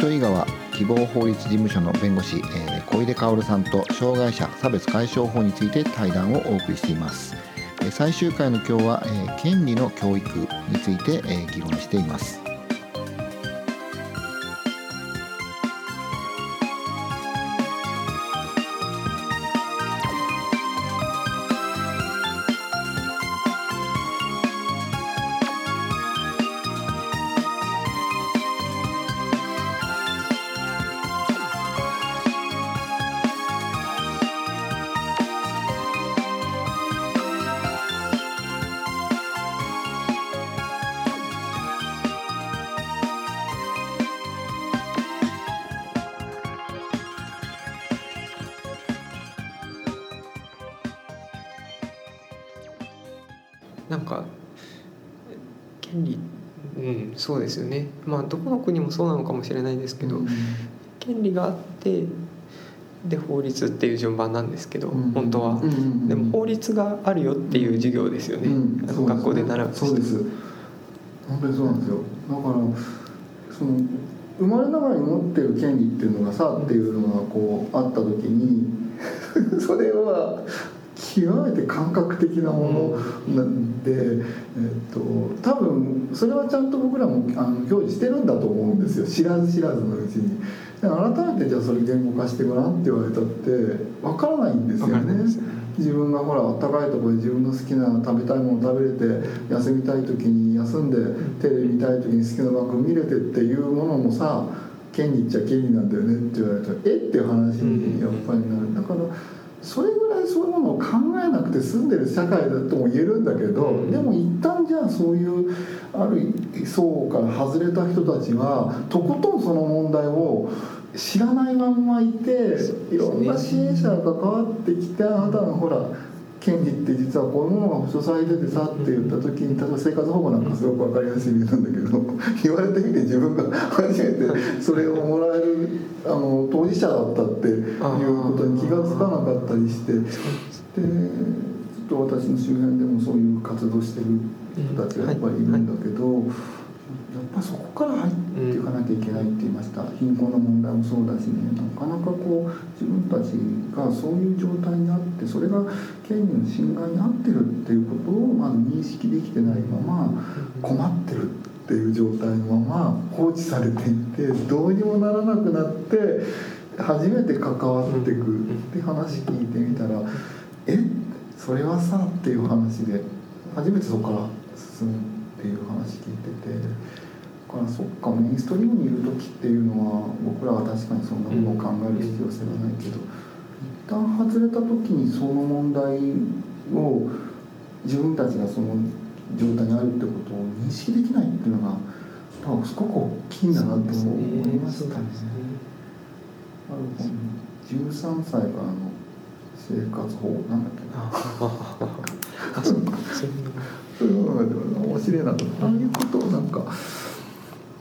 糸魚川希望法律事務所の弁護士、えー、小出薫さんと障害者差別解消法について対談をお送りしています。え最終回の今日は、えー、権利の教育について、えー、議論しています。なんか権利うんそうですよね。まあどこの国もそうなのかもしれないですけど、うん、権利があってで法律っていう順番なんですけど、うん、本当は、うんでも法律があるよっていう授業ですよね、うん、あの学校で習うそうです。本当にそうなんですよ。だからその生まれながらに持ってる権利っていうのがさっていうのがこうあった時に それは極めて感覚的なものなんで、えっと、多分それはちゃんと僕らもあの表示してるんだと思うんですよ知らず知らずのうちに。改めてじゃあそれ言語化してごらんって言われたって分からないんですよね。自分がほら高いところで自分の好きな食べたいもの食べれて休みたい時に休んでテレビ見たい時に好きな番組見れてっていうものもさ権利っちゃ権利なんだよねって言われたらえ？っていう話にやっぱりなる。だからそれぐらいそういうものを考えなくて済んでる社会だとも言えるんだけど、うん、でも一旦じゃあそういうある層から外れた人たちはとことんその問題を知らないまんまいて、いろんな支援者が関わってきてあなたのほら権利って実はこういうものが保障されててさって言った時に例えば生活保護なんかすごく分かりやすい例なんだけど 言われてみて自分が初めてそれをもらえるあの当事者だったっていうことに気が付かなかったりしてでちょっと私の周辺でもそういう活動してる人たちがやっぱりいるんだけど。やっぱそこから入っていかなきゃいけないって言いました、貧困の問題もそうだしね。なかなかこう自分たちがそういう状態にあってそれが権利の侵害に遭ってるっていうことをまず認識できてないまま困ってるっていう状態のまま放置されていてどうにもならなくなって初めて関わっていくって話聞いてみたら「え？それはさ」っていう話で初めてそこから進むっていう話聞いてて。そっかメインストリームにいる時っていうのは僕らは確かにそんなものを考える必要性はないけど、一旦外れた時にその問題を自分たちがその状態にあるってことを認識できないっていうのが多分すごく大きいんだなと思いましたね。ある本13歳からの生活保護なんだっけな。そういうのが面白いなとああいうことをなんか。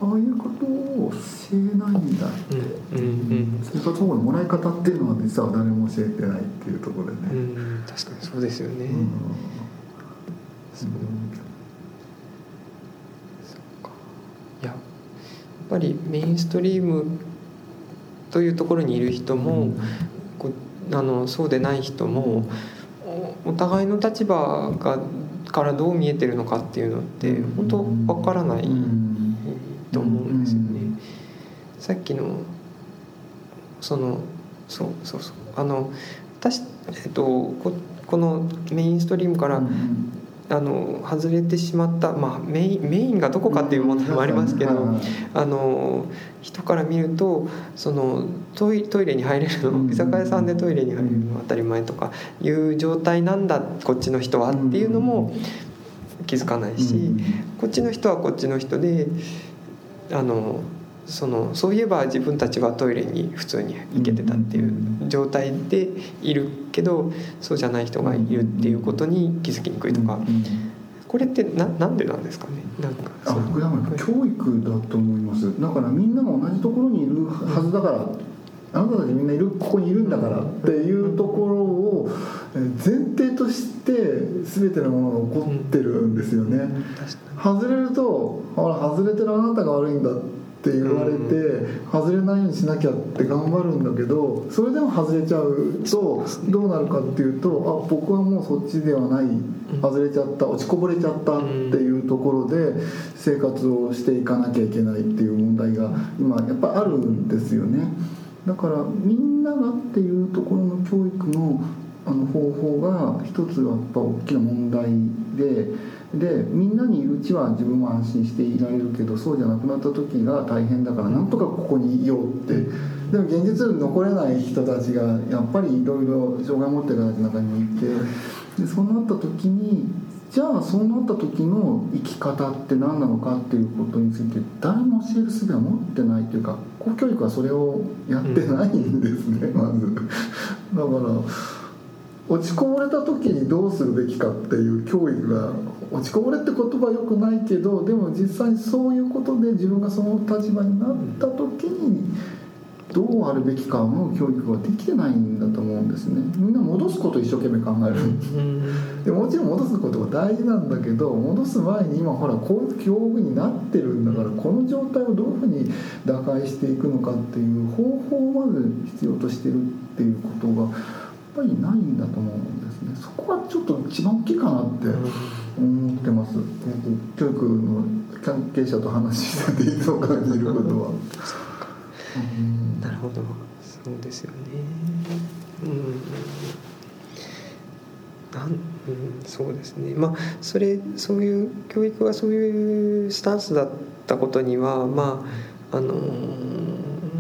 ああいうことを教えないんだって、うんうん生活保護のもらい方っていうのは実は誰も教えてないっていうところでね、うん、確かにそうですよね、うん、そうそか。いややっぱりメインストリームというところにいる人も、うん、こあのそうでない人もお互いの立場がからどう見えてるのかっていうのって本当わからない。うんですよね。さっきのそのそうそうそう。あの私えっとここのメインストリームから、あの外れてしまった、まあ、メインメインがどこかっていう問題もありますけど、あの人から見るとそのトイトイレに入れるの居酒屋さんでトイレに入れるのは当たり前とかいう状態なんだこっちの人はっていうのも気づかないし、こっちの人はこっちの人で。あのそのそういえば自分たちはトイレに普通に行けてたっていう状態でいるけどそうじゃない人がいるっていうことに気づきにくいとか。これってななんでなんですかね？なんかあ僕は教育だと思います。だからみんなが同じところにいるはずだから、あなたたちみんないるここにいるんだからっていうところを前提として全てのものが起こってるんですよね。外れると「ほら外れてるあなたが悪いんだ」っって言われて外れないようにしなきゃって頑張るんだけどそれでも外れちゃうとどうなるかっていうとあ僕はもうそっちではない。外れちゃった落ちこぼれちゃったっていうところで生活をしていかなきゃいけないっていう問題が今やっぱあるんですよね。だからみんながっていうところの教育のあの方法が一つはやっぱ大きな問題ででみんなにいるうちは自分も安心していられるけどそうじゃなくなった時が大変だからなんとかここにいようってでも現実に残れない人たちがやっぱりいろいろ障害を持ってる方の中にもいてでそうなった時にじゃあそうなった時の生き方って何なのかっていうことについて誰も教える術は持ってないというか公教育はそれをやってないんですね、まず。だから落ちこぼれた時にどうするべきかっていう教育が落ちこぼれって言葉はよくないけどでも実際にそういうことで自分がその立場になった時にどうあるべきかの教育ができてないんだと思うんですね。みんな戻すこと一生懸命考える。でもちろん戻すことは大事なんだけど戻す前に今ほらこういう境遇になってるんだからこの状態をどういうふうに打開していくのかっていう方法をまず必要としてるっていうことがぱりないんだと思うんですね。そこはちょっと一番大きいかなって思ってます、うん、教育の関係者と話してていつも感じることは。うん、なるほど。そうですよね。うん。なん、うん、そうですね。まあそれそういう教育がそういうスタンスだったことにはまああの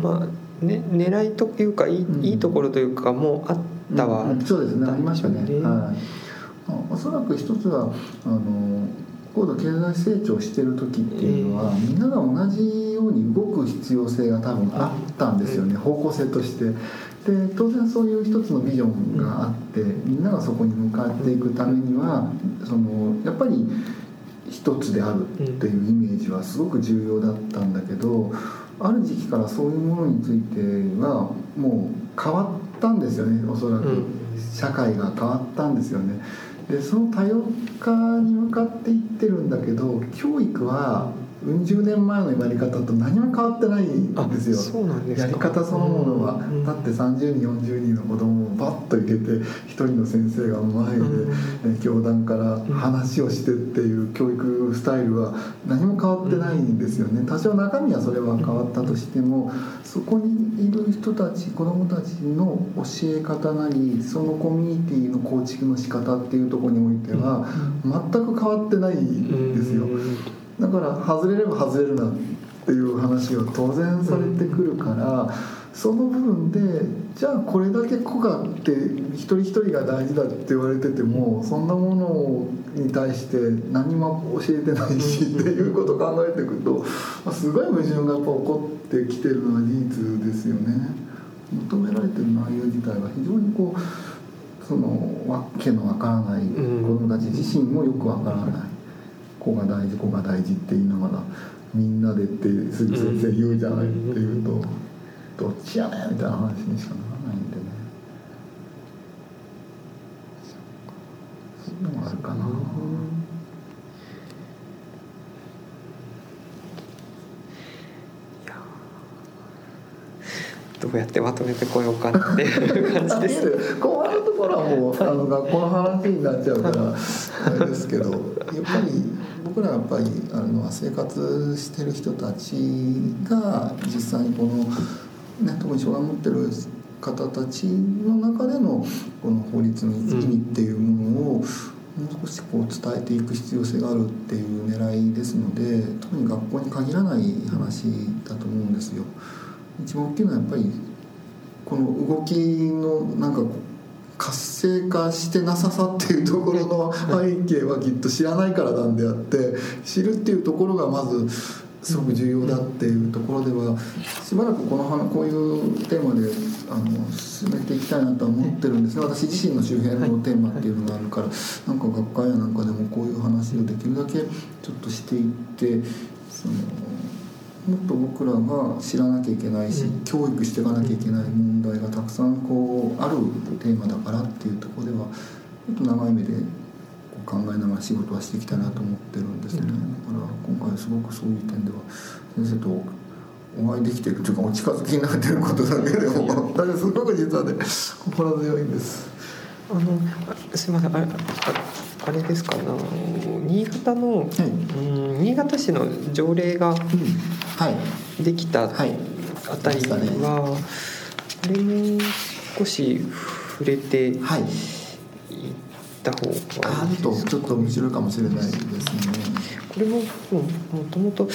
まあね狙いというかいい,、いいところというかもあって。たは、うん、そうですねありましたね、はい、おそらく一つはあの高度経済成長してる時っていうのは、えー、みんなが同じように動く必要性が多分あったんですよね、方向性として。で当然そういう一つのビジョンがあって、みんながそこに向かっていくためにはそのやっぱり一つであるっていうイメージはすごく重要だったんだけどある時期からそういうものについてはもう変わったんですよねおそらく、社会が変わったんですよね。でその多様化に向かっていってるんだけど教育はうん十年前のやり方と何も変わってないんですよ。そうなんですやり方そのものは、だって30人40人の子供をバッと入れて一人の先生が前で、ね、教団から話をしてっていう教育スタイルは何も変わってないんですよね。多少中身はそれは変わったとしてもそこにいる人たち子供たちの教え方なりそのコミュニティの構築の仕方っていうところにおいては全く変わってないんですよ。だから外れれば外れるなっていう話が当然されてくるから、その部分でじゃあこれだけ子がって一人一人が大事だって言われててもそんなものに対して何も教えてないしっていうことを考えていくとすごい矛盾がやっぱ起こってきてるのは事実ですよね。求められてる内容自体が非常にこうそのわけのわからない子どもたち自身もよくわからない。子が大事子が大事って言いながらみんなでって鈴木先生言うじゃないって言うとどっちやねんみたいな話にしかならないんでねそういうのがあるかな。どうやってまとめてこようかっていう感じです。後半のところはもうあの学校の話になっちゃうからあれですけど、やっぱり僕らやっぱりあの生活してる人たちが実際にこの、ね、特に障害を持ってる方たちの中でのこの法律の意味っていうものをもう少しこう伝えていく必要性があるっていう狙いですので特に学校に限らない話だと思うんですよ。一番大きいのはやっぱりこの動きのなんか活性化してなささっていうところの背景はきっと知らないからなんであって知るっていうところがまずすごく重要だっていうところではしばらくこのこういうテーマであの進めていきたいなとは思ってるんですね。私自身の周辺のテーマっていうのがあるからなんか学会やなんかでもこういう話をできるだけちょっとしていってそのもっと僕らが知らなきゃいけないし、うん、教育していかなきゃいけない問題がたくさんこうあるテーマだからっていうところではちょっと長い目で考えながら仕事はしていきたいなと思ってるんですね、だから今回すごくそういう点では先生とお会いできてるというかお近づきになってることだけでもだす。ごく実はね心強いんです。あのあすみません。あれああれですか？な新潟の、はい。うん新潟市の条例がはいできたあはい。たりは、あれも少し触れてい。っはいた方がいいあるとちょっと面白いかもしれないですね。これももともと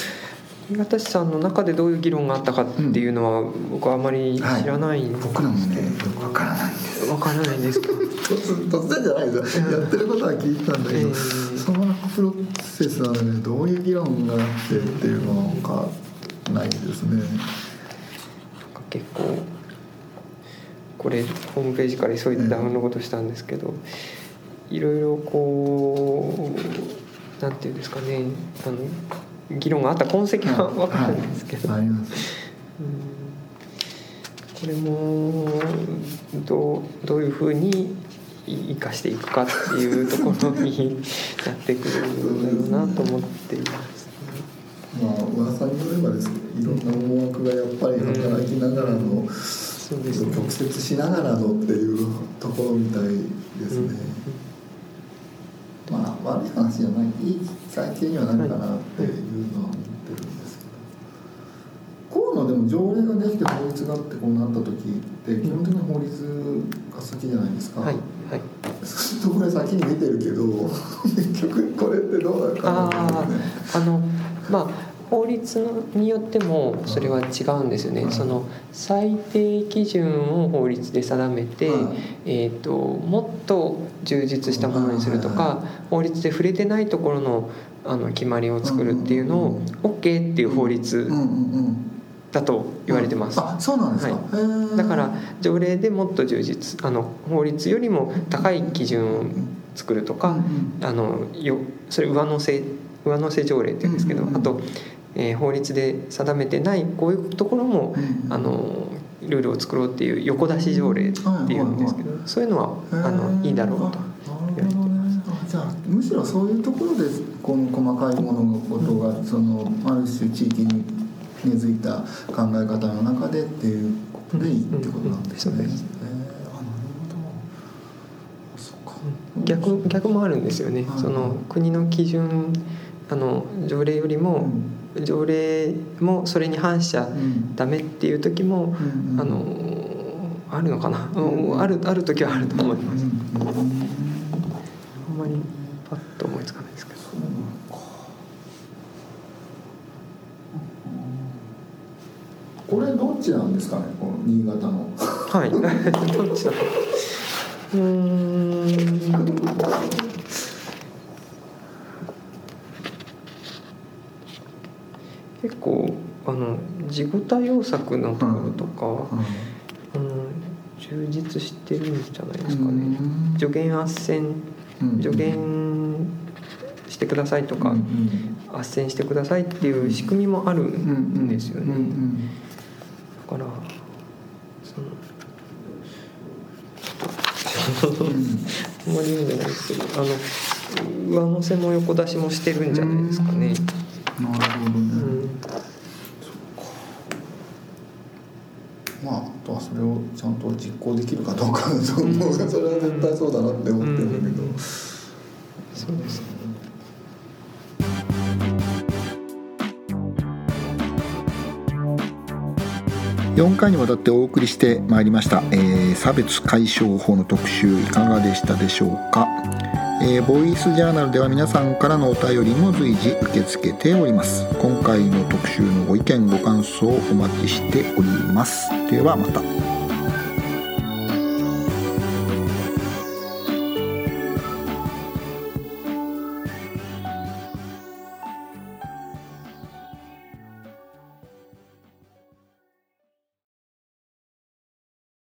新潟市さんの中でどういう議論があったかっていうのは、僕はあまり知らないんです僕らもねよくわからないんです。わからないんですけど突突然じゃないですよ。やってることは聞いたんだけど、ええ。そのプロセスはねどういう議論があってっていうのがないですね。結構これホームページから急いでダウンロードしたんですけど、いろいろこうなんていうんですかねあの議論があった痕跡は分かるんですけど、はい。あります。うん。これもどうどういうふうに生かしていくかっていうところになってくるんだろうなと思っています、まあ噂によればですねいろんな思惑がやっぱり働きながらの、そうですね。曲折しながらのっていうところみたいですね。まあ悪い話じゃないいい最近にはなるかなっていうのは思ってるんですけど。こういうのでも条例ができて法律があってこうなった時って基本的に法律が先じゃないですか、はいはい。そうするとこれ先に見てるけど 結局これってどうなるかなね。ああのまあ法律によってもそれは違うんですよね、はい。その最低基準を法律で定めて、はい。えー、ともっと充実したものにするとか、はい法律で触れてないところのあの決まりを作るっていうのをうんうん OK っていう法律うんうんうんだと言われてます。あそうなんですか、はい。だから条例でもっと充実あの法律よりも高い基準を作るとか、あのよそれ上乗せ上乗せ条例って言うんですけど、うんうんうん。あと、えー法律で定めてないこういうところも、うんあのルールを作ろうっていう横出し条例っていうんですけど、そういうのはあのいいだろうと。じゃあむしろそういうところでこの細かい物事がそのある種地域に根付いた考え方の中でっていうことでいいってことなんですね。逆逆もあるんですよね、はい。その国の基準あの条例よりも、条例もそれに反しちゃうん。ダメっていう時も、あのあるのかな、うんあるある時はあると思います、あんまりパッと思いつかないですけど。これどっちなんですかね？この新潟の。はい。どっちだろうん結構あの地ごた要作のところとか、あの充実してるんじゃないですかね、助言斡旋助言してくださいとか、うんうん。斡旋してくださいっていう仕組みもあるんですよね、うんうんだからそのあんまり言うんじゃないですけどあの上乗せも横出しもしてるんじゃないですかね。なるほどね、うんまああとはそれをちゃんと実行できるかどうかそれは絶対そうだなって思ってるんだけど、そうですね。4回にわたってお送りしてまいりました、えー差別解消法の特集いかがでしたでしょうか、えーボイスジャーナルでは皆さんからのお便りも随時受け付けております。今回の特集のご意見ご感想をお待ちしております。ではまた。